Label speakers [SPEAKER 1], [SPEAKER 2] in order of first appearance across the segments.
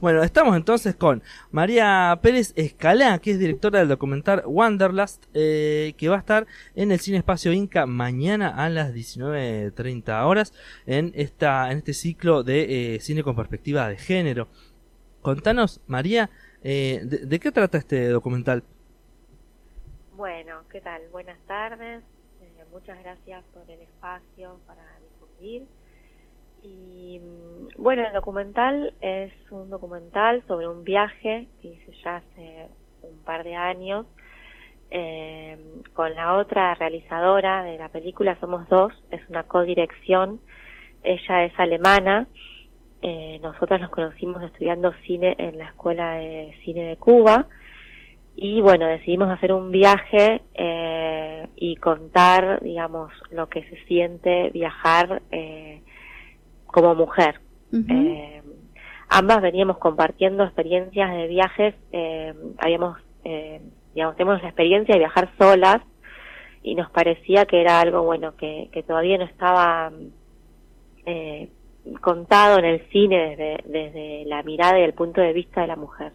[SPEAKER 1] Bueno, estamos entonces con María Pérez Escalá, que es directora del documental Wanderlust, eh, que va a estar en el Cine Espacio Inca mañana a las 19.30 horas en, esta, en este ciclo de eh, cine con perspectiva de género. Contanos, María, eh, de, qué trata este documental?
[SPEAKER 2] Bueno, ¿qué tal? Buenas tardes. muchas gracias por el espacio para difundir. Y mm, bueno, el documental es un documental sobre un viaje que hice ya hace un par de años eh, con la otra realizadora de la película, somos dos, es una codirección, ella es alemana, eh, nosotras nos conocimos estudiando cine en la Escuela de Cine de Cuba. Y bueno, decidimos hacer un viaje eh, y contar, digamos, lo que se siente viajar eh, como mujer. eh, ambas veníamos compartiendo experiencias de viajes, eh, habíamos, eh, digamos, tenemos la experiencia de viajar solas y nos parecía que era algo bueno que, que todavía no estaba eh, contado en el cine desde, desde la mirada y el punto de vista de la mujer.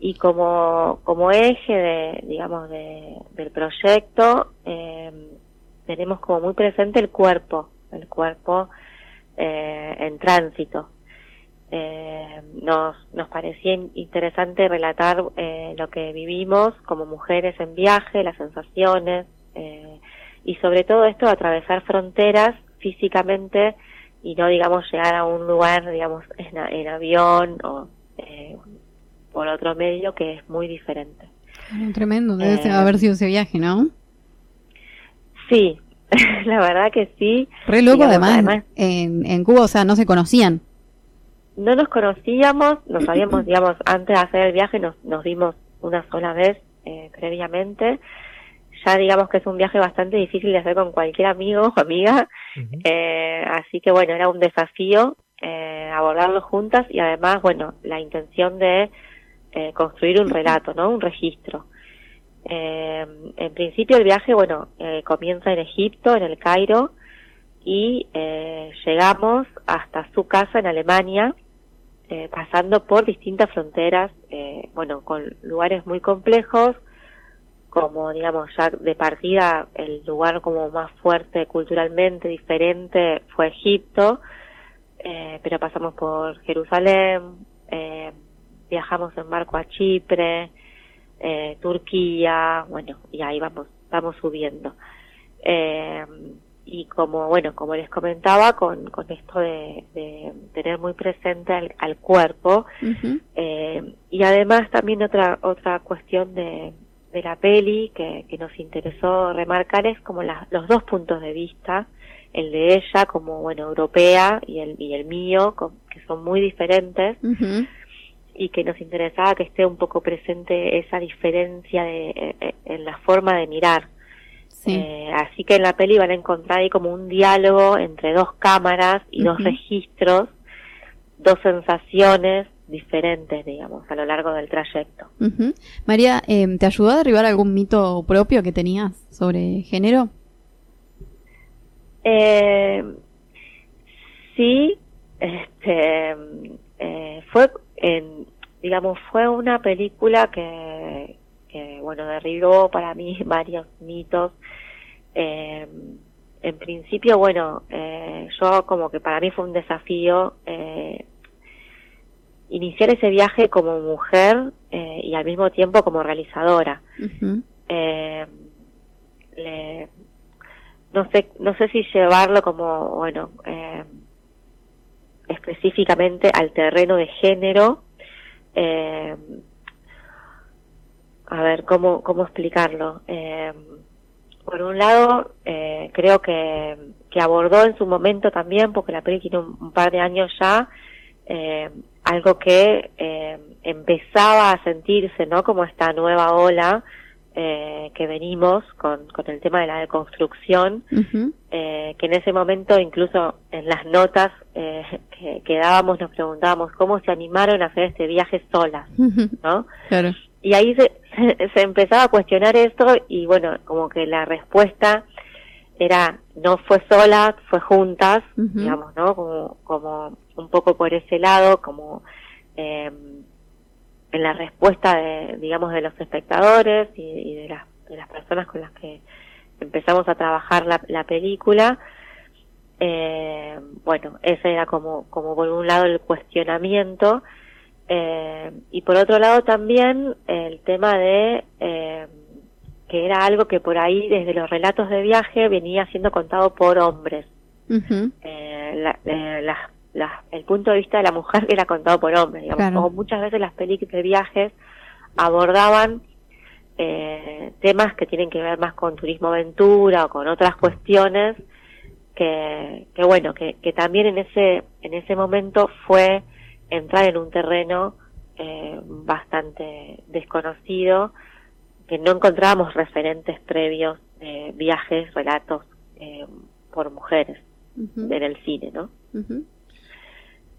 [SPEAKER 2] Y como, como eje de, digamos, de, del proyecto, eh, tenemos como muy presente el cuerpo, el cuerpo eh, en tránsito. Eh, nos, nos parecía interesante relatar eh, lo que vivimos como mujeres en viaje, las sensaciones eh, y sobre todo esto atravesar fronteras físicamente y no digamos llegar a un lugar digamos en, en avión o eh, por otro medio que es muy diferente.
[SPEAKER 3] Tremendo, debe eh, haber sido ese viaje, ¿no?
[SPEAKER 2] Sí, la verdad que sí.
[SPEAKER 3] Re loco además, en, en Cuba, o sea, no se conocían.
[SPEAKER 2] No nos conocíamos, nos habíamos, digamos, antes de hacer el viaje nos, nos vimos una sola vez eh, previamente. Ya digamos que es un viaje bastante difícil de hacer con cualquier amigo o amiga. eh, así que bueno, era un desafío eh, abordarlo juntas y además, bueno, la intención de eh, construir un relato, ¿no? Un registro. Eh, en principio el viaje, bueno, eh, comienza en Egipto, en el Cairo, y eh, llegamos hasta su casa en Alemania, eh, pasando por distintas fronteras, eh, bueno, con lugares muy complejos, como digamos ya de partida el lugar como más fuerte culturalmente diferente fue Egipto, pero pasamos por Jerusalén, viajamos en barco a Chipre, eh, Turquía, bueno, y ahí vamos, vamos subiendo. Eh, y como, bueno, como les comentaba, con, con esto de, de tener muy presente al, al cuerpo, eh, y además también otra, otra cuestión de, de la peli que, que nos interesó remarcar es como la, los dos puntos de vista, el de ella como, bueno, europea y el, y el mío, que son muy diferentes y que nos interesaba que esté un poco presente esa diferencia de, eh, eh, en la forma de mirar. Eh, así que en la peli van a encontrar ahí como un diálogo entre dos cámaras y dos registros, dos sensaciones diferentes, digamos, a lo largo del trayecto.
[SPEAKER 3] María, ¿te ayudó a derribar algún mito propio que tenías sobre género?
[SPEAKER 2] sí, este, fue digamos, fue una película que, que bueno, derribó para mí varios mitos. Eh, en principio, bueno, eh, yo como que para mí fue un desafío eh, iniciar ese viaje como mujer eh, y al mismo tiempo como realizadora. eh, le, no sé, no sé si llevarlo como, bueno, eh, específicamente al terreno de género. Eh, a ver, ¿cómo, cómo explicarlo? Eh, por un lado, eh, creo que, que abordó en su momento también, porque la peli tiene un, par de años ya, eh, algo que eh, empezaba a sentirse, ¿no? Como esta nueva ola eh, que venimos con, con el tema de la deconstrucción, eh, que en ese momento incluso en las notas eh, que, que, dábamos nos preguntábamos cómo se animaron a hacer este viaje solas, ¿no?
[SPEAKER 3] Claro.
[SPEAKER 2] Y ahí se, se empezaba a cuestionar esto y bueno, como que la respuesta era no fue sola, fue juntas, digamos, ¿no? Como, como un poco por ese lado, como eh, en la respuesta de, digamos, de los espectadores y, de, las, de las personas con las que empezamos a trabajar la, la película. Eh, bueno, ese era como, como por un lado el cuestionamiento eh, y por otro lado también el tema de eh, que era algo que por ahí desde los relatos de viaje venía siendo contado por hombres. eh, la, el punto de vista de la mujer era contado por hombres, digamos. muchas veces las películas de viajes abordaban eh, temas que tienen que ver más con turismo aventura o con otras cuestiones que, que bueno, que, que también en ese, en ese momento fue entrar en un terreno eh, bastante desconocido, que no encontrábamos referentes previos de viajes, relatos eh, por mujeres en el cine, ¿no?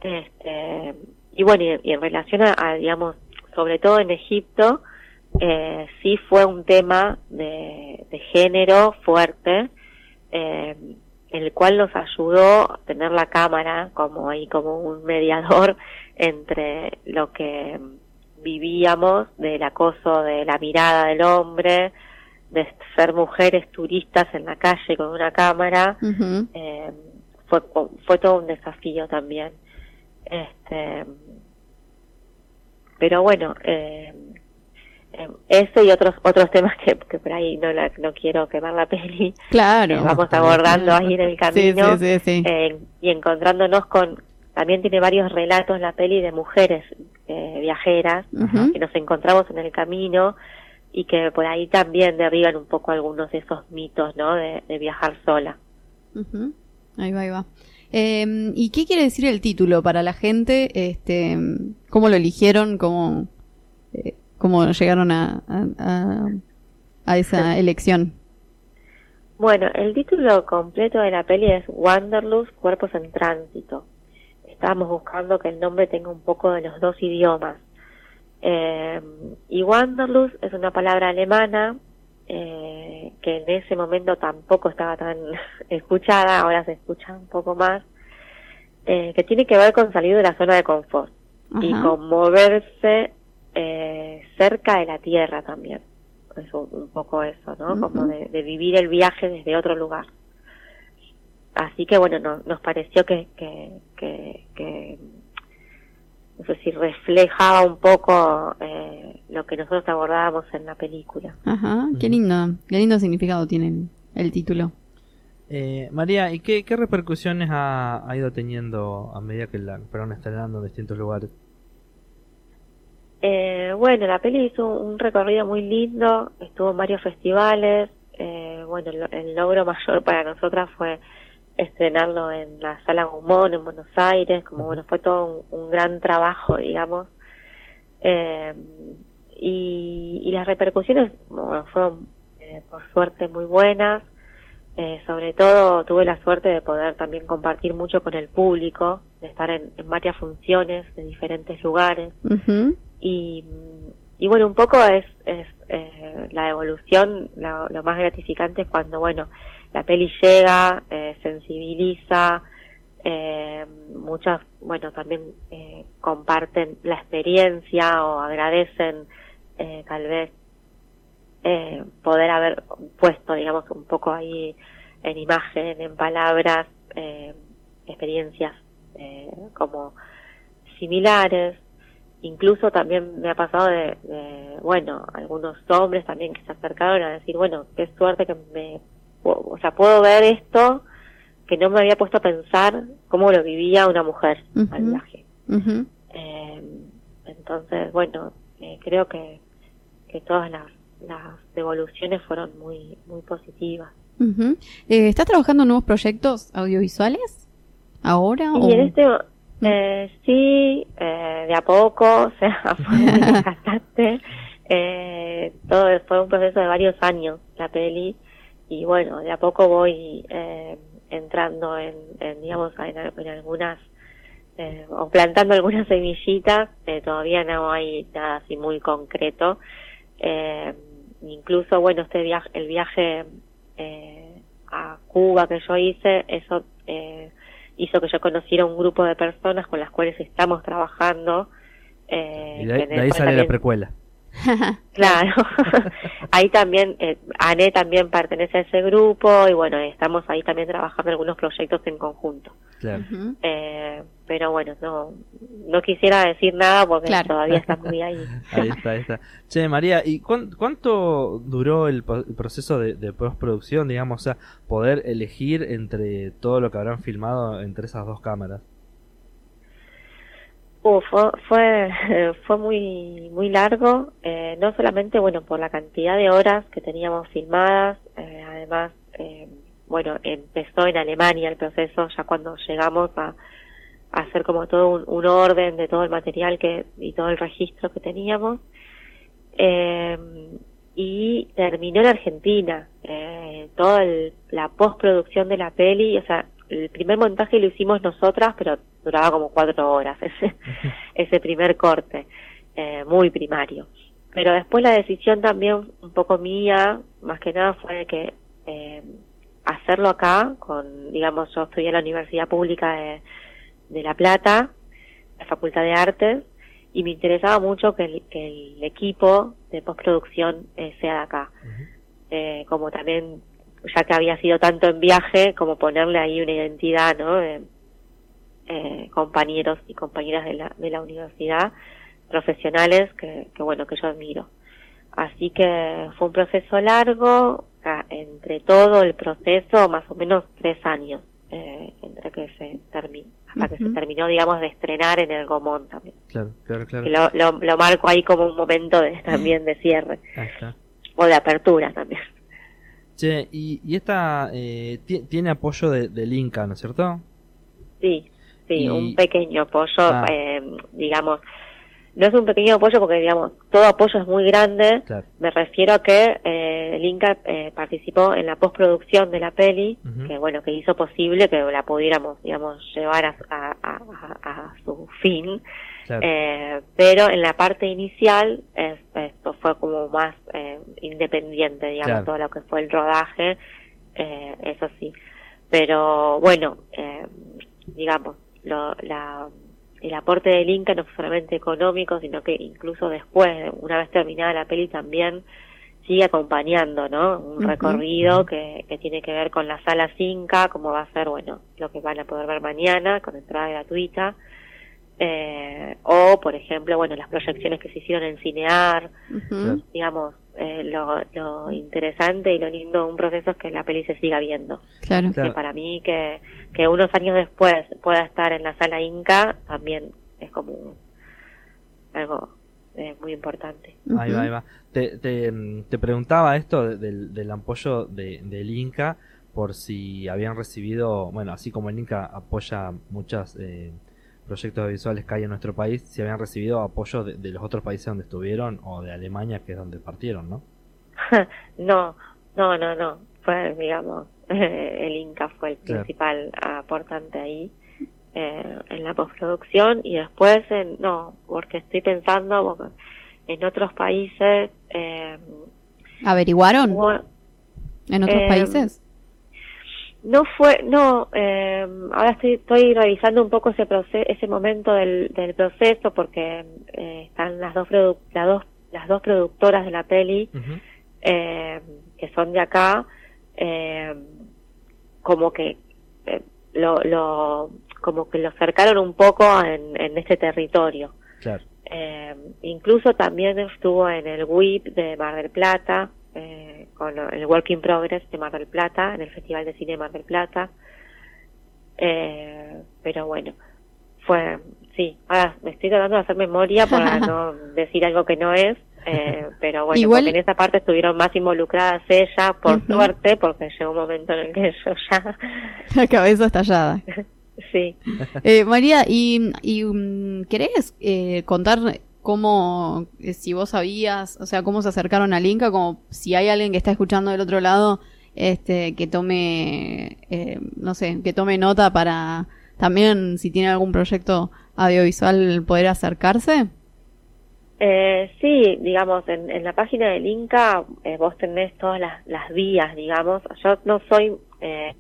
[SPEAKER 2] Este, y bueno, y, en relación a, digamos, sobre todo en Egipto, eh, sí fue un tema de, género fuerte, eh, el cual nos ayudó a tener la cámara como ahí como un mediador entre lo que vivíamos del acoso de la mirada del hombre, de ser mujeres turistas en la calle con una cámara, eh, fue, fue todo un desafío también. Este, pero bueno, eh, eh, eso y otros otros temas que, que por ahí no no quiero quemar la peli.
[SPEAKER 3] Claro.
[SPEAKER 2] Eh, vamos abordando ahí en el camino y encontrándonos con también tiene varios relatos la peli de mujeres viajeras que nos encontramos en el camino y que por ahí también derriban un poco algunos de esos mitos, ¿no? De, viajar sola.
[SPEAKER 3] Ahí va, ahí va. Eh, ¿Y qué quiere decir el título para la gente? Este, ¿Cómo lo eligieron? ¿Cómo, eh, cómo llegaron a, a, esa elección?
[SPEAKER 2] Bueno, el título completo de la peli es Wanderlust, Cuerpos en Tránsito. Estábamos buscando que el nombre tenga un poco de los dos idiomas. Eh, y Wanderlust es una palabra alemana eh, que en ese momento tampoco estaba tan escuchada, ahora se escucha un poco más, eh, que tiene que ver con salir de la zona de confort y con moverse eh, cerca de la tierra también. Es un, poco eso, ¿no? Como de, vivir el viaje desde otro lugar. Así que bueno, nos pareció que, que, que no sé si reflejaba un poco eh, lo que nosotros abordábamos en la película.
[SPEAKER 3] Ajá, qué lindo, qué lindo significado tiene el, título.
[SPEAKER 1] Eh, María, ¿y qué, repercusiones ha, ido teniendo a medida que la fueron estrenando en distintos lugares?
[SPEAKER 2] Eh, bueno, la peli hizo un recorrido muy lindo, estuvo en varios festivales. bueno, el logro mayor para nosotras fue estrenarlo en la Sala Gumón en Buenos Aires, como bueno, fue todo un, gran trabajo, digamos. Eh, y, las repercusiones fueron, eh, por suerte, muy buenas. Eh, sobre todo tuve la suerte de poder también compartir mucho con el público, de estar en, varias funciones de diferentes lugares. y, y bueno, un poco es, es la evolución, lo más gratificante es cuando, bueno, la peli llega, eh, sensibiliza, eh, muchas, bueno, también eh, comparten la experiencia o agradecen eh, tal vez eh, poder haber puesto, digamos, un poco ahí en imagen, en palabras, experiencias como similares. Incluso también me ha pasado de, de, bueno, algunos hombres también que se acercaron a decir, bueno, qué suerte que me o sea, puedo ver esto que no me había puesto a pensar cómo lo vivía una mujer al viaje. eh, entonces, bueno, eh, creo que, que todas las, las devoluciones fueron muy, muy positivas.
[SPEAKER 3] eh, ¿Estás trabajando en nuevos proyectos audiovisuales ahora?
[SPEAKER 2] Y en este, eh, sí, eh, de a poco, o sea, fue muy desgastante. Eh, todo fue un proceso de varios años, la peli y bueno, de a poco voy eh, entrando en, digamos, en, algunas, eh, o plantando algunas semillitas, eh, todavía no hay nada así muy concreto. Eh, incluso, bueno, este viaje, el viaje eh, a Cuba que yo hice, eso eh, hizo que yo conociera un grupo de personas con las cuales estamos trabajando Eh,
[SPEAKER 1] Y de ahí, de sale la precuela.
[SPEAKER 2] Claro, ahí también, eh, Ané también pertenece a ese grupo y bueno, estamos ahí también trabajando algunos proyectos en conjunto.
[SPEAKER 1] Claro.
[SPEAKER 2] Eh, pero bueno, no, no quisiera decir nada porque
[SPEAKER 3] Claro.
[SPEAKER 2] todavía está muy ahí.
[SPEAKER 1] Ahí está, ahí está. Che, María, ¿y cuán- cuánto duró el proceso de, de postproducción, digamos, o sea, poder elegir entre todo lo que habrán filmado entre esas dos cámaras?
[SPEAKER 2] Uh, fue, fue, fue muy, muy largo, eh, no solamente, bueno, por la cantidad de horas que teníamos filmadas, eh, además, eh, bueno, empezó en Alemania el proceso, ya cuando llegamos a, hacer como todo un orden de todo el material que, y todo el registro que teníamos, eh, y terminó en Argentina, eh, toda el- la postproducción de la peli, o sea, el primer montaje lo hicimos nosotras, pero duraba como cuatro horas ese, ese primer corte, eh, muy primario. Pero después la decisión también un poco mía, más que nada fue de que eh, hacerlo acá, con, digamos, yo estudié en la Universidad Pública de, de La Plata, la Facultad de Artes, y me interesaba mucho que el, que el equipo de postproducción eh, sea de acá. Eh, como también, ya que había sido tanto en viaje, como ponerle ahí una identidad, ¿no? De, eh, compañeros y compañeras de la, de la universidad, profesionales que, que, bueno, que yo admiro. Así que fue un proceso largo, o sea, entre todo el proceso, más o menos tres años, eh, entre que se terminó, hasta que se terminó, digamos, de estrenar en el Gomón también.
[SPEAKER 1] Claro, claro, claro.
[SPEAKER 2] Que lo, lo, lo marco ahí como un momento de, también de cierre,
[SPEAKER 1] Ahí está.
[SPEAKER 2] o de apertura también.
[SPEAKER 1] Che, y, y esta eh, ti- tiene apoyo de- del Inca, ¿no es cierto?
[SPEAKER 2] Sí, sí,
[SPEAKER 1] Y-
[SPEAKER 2] un pequeño apoyo,
[SPEAKER 1] Ah.
[SPEAKER 2] eh, digamos, no es un pequeño apoyo porque, digamos, todo apoyo es muy grande.
[SPEAKER 1] Claro.
[SPEAKER 2] Me refiero a que eh, el Inca eh, participó en la postproducción de la peli, que bueno, que hizo posible que la pudiéramos, digamos, llevar a- a- a su fin.
[SPEAKER 1] Claro.
[SPEAKER 2] Eh, pero en la parte inicial es- esto fue como más eh, independiente, digamos,
[SPEAKER 1] Claro.
[SPEAKER 2] todo lo que fue el rodaje, eh, eso sí. Pero bueno, eh, digamos, lo, la, el aporte del Inca no fue solamente económico, sino que incluso después, una vez terminada la peli también sigue acompañando, ¿no? Un recorrido que, que tiene que ver con la sala Inca, como va a ser, bueno, lo que van a poder ver mañana con entrada gratuita. Eh, o, por ejemplo, bueno, las proyecciones que se hicieron en Cinear, digamos, eh, lo, lo interesante y lo lindo de un proceso es que la peli se siga viendo.
[SPEAKER 3] Claro.
[SPEAKER 1] Claro.
[SPEAKER 2] Que para mí que, que unos años después pueda estar en la sala Inca también es como un- algo eh, muy importante.
[SPEAKER 1] Ahí va, ahí va. Te, te, te preguntaba esto de- del, del apoyo de- del Inca por si habían recibido, bueno, así como el Inca apoya muchos proyectos visuales que hay en nuestro país, si habían recibido apoyo de, de los otros países donde estuvieron o de Alemania, que es donde partieron, ¿no?
[SPEAKER 2] no, no, no, no. Fue, digamos, el Inca fue el
[SPEAKER 1] Claro.
[SPEAKER 2] principal aportante ahí eh, en la postproducción y después, en, no, porque estoy pensando porque en otros países. Eh,
[SPEAKER 3] ¿Averiguaron
[SPEAKER 2] hubo-
[SPEAKER 3] en otros
[SPEAKER 2] eh,
[SPEAKER 3] países?
[SPEAKER 2] No fue, no, eh, ahora estoy, estoy revisando un poco ese proceso, ese momento del, del proceso porque eh, están las dos, produ- las dos, las dos productoras de la peli eh, que son de acá, eh, como que eh, lo, lo, como que lo cercaron un poco en, en este territorio.
[SPEAKER 1] Claro.
[SPEAKER 2] Incluso también estuvo en el WIP de Mar del Plata, eh, con el Work in Progress de Mar del Plata, en el Festival de Cine de Mar del Plata. Eh, pero bueno, fue, sí, ahora me estoy tratando de hacer memoria para no decir algo que no es, eh, pero bueno,
[SPEAKER 3] Igual-
[SPEAKER 2] porque en esa parte estuvieron más involucradas ellas, por suerte, porque llegó un momento en el que yo ya,
[SPEAKER 3] La cabeza estallada.
[SPEAKER 2] sí.
[SPEAKER 3] Eh, María, ¿y, y mm, querés eh, contar cómo, eh, si vos sabías, o sea, cómo se acercaron al Inca, como si hay alguien que está escuchando del otro lado, este, que tome, eh, no sé, que tome nota para también, si tiene algún proyecto audiovisual, poder acercarse?
[SPEAKER 2] Eh, sí, digamos, en, en la página del Inca eh, vos tenés todas las, las vías, digamos. Yo no soy... Eh,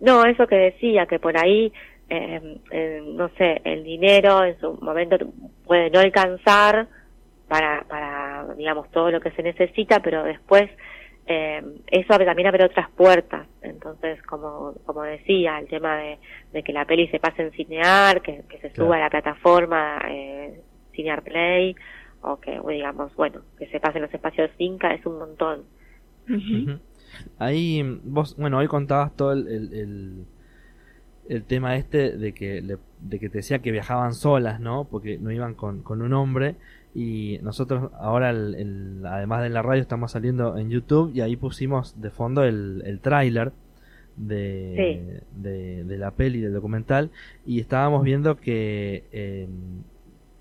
[SPEAKER 2] no, eso que decía, que por ahí eh, eh, no sé, el dinero en su momento puede no alcanzar para, para digamos, todo lo que se necesita, pero después eh, eso también abre otras puertas. Entonces, como, como decía, el tema de, de que la peli se pase en Cinear, que, que se suba a la plataforma eh, Cinear Play, o que, digamos, bueno, que se pase en los espacios Finca, es un montón.
[SPEAKER 1] Ahí, vos, bueno, hoy contabas todo el, el, el, el tema este de que, le- de que te decía que viajaban solas, ¿no? Porque no iban con, con un hombre. Y nosotros ahora, el- el- además de la radio, estamos saliendo en YouTube y ahí pusimos de fondo el, el tráiler de, de, de la peli, del documental. Y estábamos viendo que eh,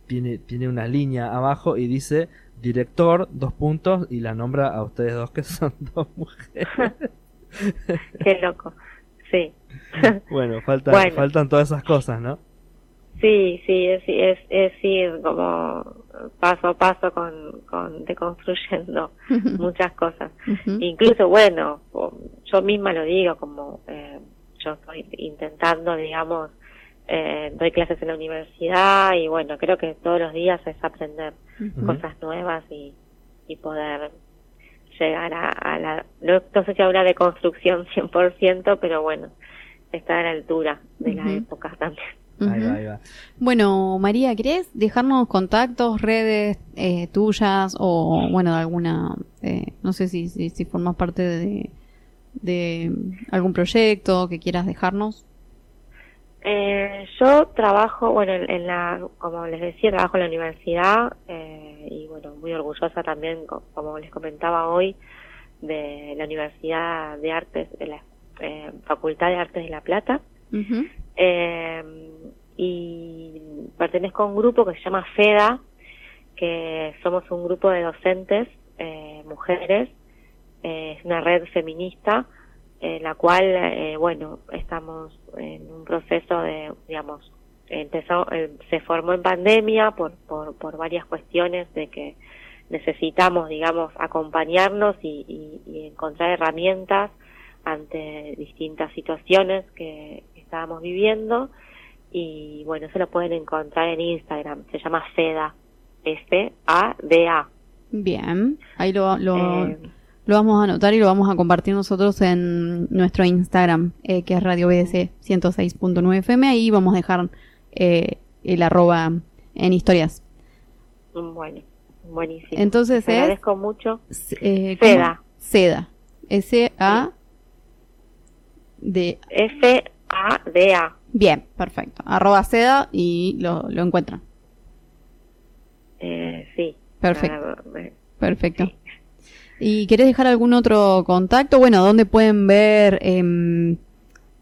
[SPEAKER 1] tiene, tiene una línea abajo y dice director, dos puntos, y la nombra a ustedes dos que son dos mujeres.
[SPEAKER 2] Qué loco. Sí.
[SPEAKER 1] Bueno, faltan,
[SPEAKER 2] Bueno.
[SPEAKER 1] faltan todas esas cosas, ¿no?
[SPEAKER 2] Sí, sí, es, es, es ir como paso a paso con, con deconstruyendo muchas cosas. Incluso, bueno, yo misma lo digo, como eh, yo estoy intentando, digamos, eh, doy clases en la universidad y bueno, creo que todos los días es aprender cosas nuevas y, y poder llegar a, a la, no, no sé si a una deconstrucción 100%, pero bueno, estar a la altura de la
[SPEAKER 3] Ujú.
[SPEAKER 2] época también.
[SPEAKER 1] Ahí
[SPEAKER 3] Ujú.
[SPEAKER 1] va, ahí va.
[SPEAKER 3] Bueno, María, ¿querés dejarnos contactos, redes eh, tuyas o, bueno, de alguna, eh, no sé si, si, si formas parte de, de algún proyecto que quieras dejarnos?
[SPEAKER 2] Eh, yo trabajo, bueno, en, en la, como les decía, trabajo en la universidad eh, y bueno, muy orgullosa también, co- como les comentaba hoy, de la Universidad de Artes, de la eh, Facultad de Artes de La Plata. Eh, y pertenezco a un grupo que se llama FEDA, que somos un grupo de docentes, eh, mujeres, eh, es una red feminista, en la cual, eh, bueno, estamos en un proceso de, digamos, empezó, eh, se formó en pandemia por, por, por varias cuestiones de que necesitamos, digamos, acompañarnos y, y- y encontrar herramientas ante distintas situaciones que estábamos viviendo y bueno, eso lo pueden encontrar en Instagram, se llama FEDA, F-A-D-A.
[SPEAKER 3] Bien, ahí lo, lo,
[SPEAKER 2] Eh,
[SPEAKER 3] lo vamos a anotar y lo vamos a compartir nosotros en nuestro Instagram, eh, que es Radio BS 106.9 FM. Ahí vamos a dejar eh, el arroba en historias.
[SPEAKER 2] bueno, buenísimo.
[SPEAKER 3] Entonces
[SPEAKER 2] Les
[SPEAKER 3] es
[SPEAKER 2] agradezco mucho.
[SPEAKER 3] Eh.
[SPEAKER 2] Seda.
[SPEAKER 3] Seda. S-A. D.
[SPEAKER 2] F-A-D-A.
[SPEAKER 3] Bien, perfecto. Arroba seda y lo, lo encuentran.
[SPEAKER 2] Eh, sí.
[SPEAKER 3] Perfecto. Perfecto.
[SPEAKER 2] Sí.
[SPEAKER 3] ¿Y querés dejar algún otro contacto? Bueno, ¿dónde pueden ver? em,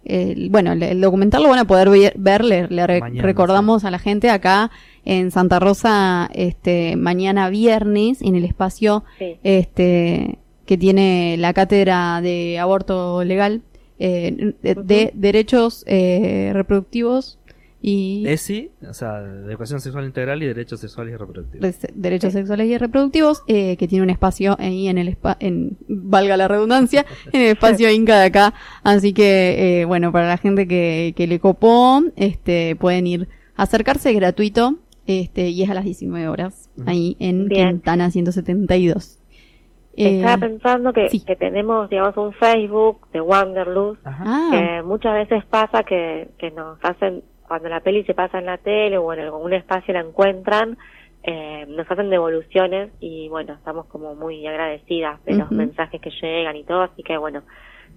[SPEAKER 3] el, bueno, el, el documental lo van a poder ver, ver, le, le re-
[SPEAKER 1] Mañana,
[SPEAKER 3] recordamos a la gente acá en Santa Rosa, este, mañana viernes, en el espacio
[SPEAKER 2] Sí.
[SPEAKER 3] este, que tiene la cátedra de aborto legal, eh, de, de derechos eh, reproductivos y
[SPEAKER 1] ESI, o sea, de educación sexual integral y derechos sexuales y reproductivos.
[SPEAKER 3] derechos sexuales y reproductivos, eh, que tiene un espacio ahí en el espa- en valga la redundancia, en el espacio Inca de acá. Así que, eh, bueno, para la gente que, que le copó, este, pueden ir a acercarse, es gratuito, este, y es a las 19 horas, ahí en
[SPEAKER 2] Bien.
[SPEAKER 3] Quintana 172. Eh,
[SPEAKER 2] Estaba pensando que,
[SPEAKER 3] sí.
[SPEAKER 2] que tenemos, digamos, un Facebook de Wanderlust
[SPEAKER 3] ah,
[SPEAKER 2] que muchas veces pasa que, que nos hacen, cuando la peli se pasa en la tele o en algún espacio la encuentran, eh, nos hacen devoluciones y bueno, estamos como muy agradecidas de los mensajes que llegan y todo, así que bueno,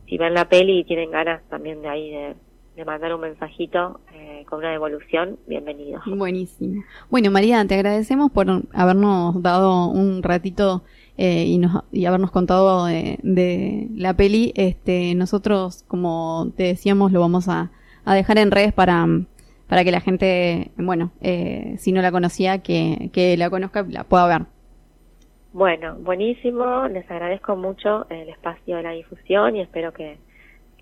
[SPEAKER 2] si ven la peli y tienen ganas también de ahí de, de mandar un mensajito eh, con una devolución, bienvenidos.
[SPEAKER 3] Buenísimo. Bueno, María, te agradecemos por habernos dado un ratito eh, y, nos, y habernos contado de, de la peli. Este, nosotros, como te decíamos, lo vamos a, a dejar en redes para, para que la gente, bueno, eh, si no la conocía, que, que la conozca la pueda ver.
[SPEAKER 2] Bueno, buenísimo, les agradezco mucho el espacio de la difusión y espero que,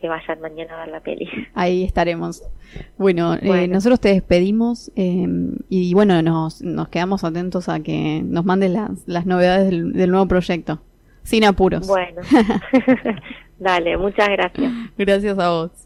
[SPEAKER 2] que vayan mañana a ver la peli.
[SPEAKER 3] Ahí estaremos. Bueno, eh, nosotros te despedimos eh, y bueno, nos, nos quedamos atentos a que nos mandes las, las novedades del, del nuevo proyecto. Sin apuros.
[SPEAKER 2] Bueno, dale, muchas gracias.
[SPEAKER 3] Gracias a vos.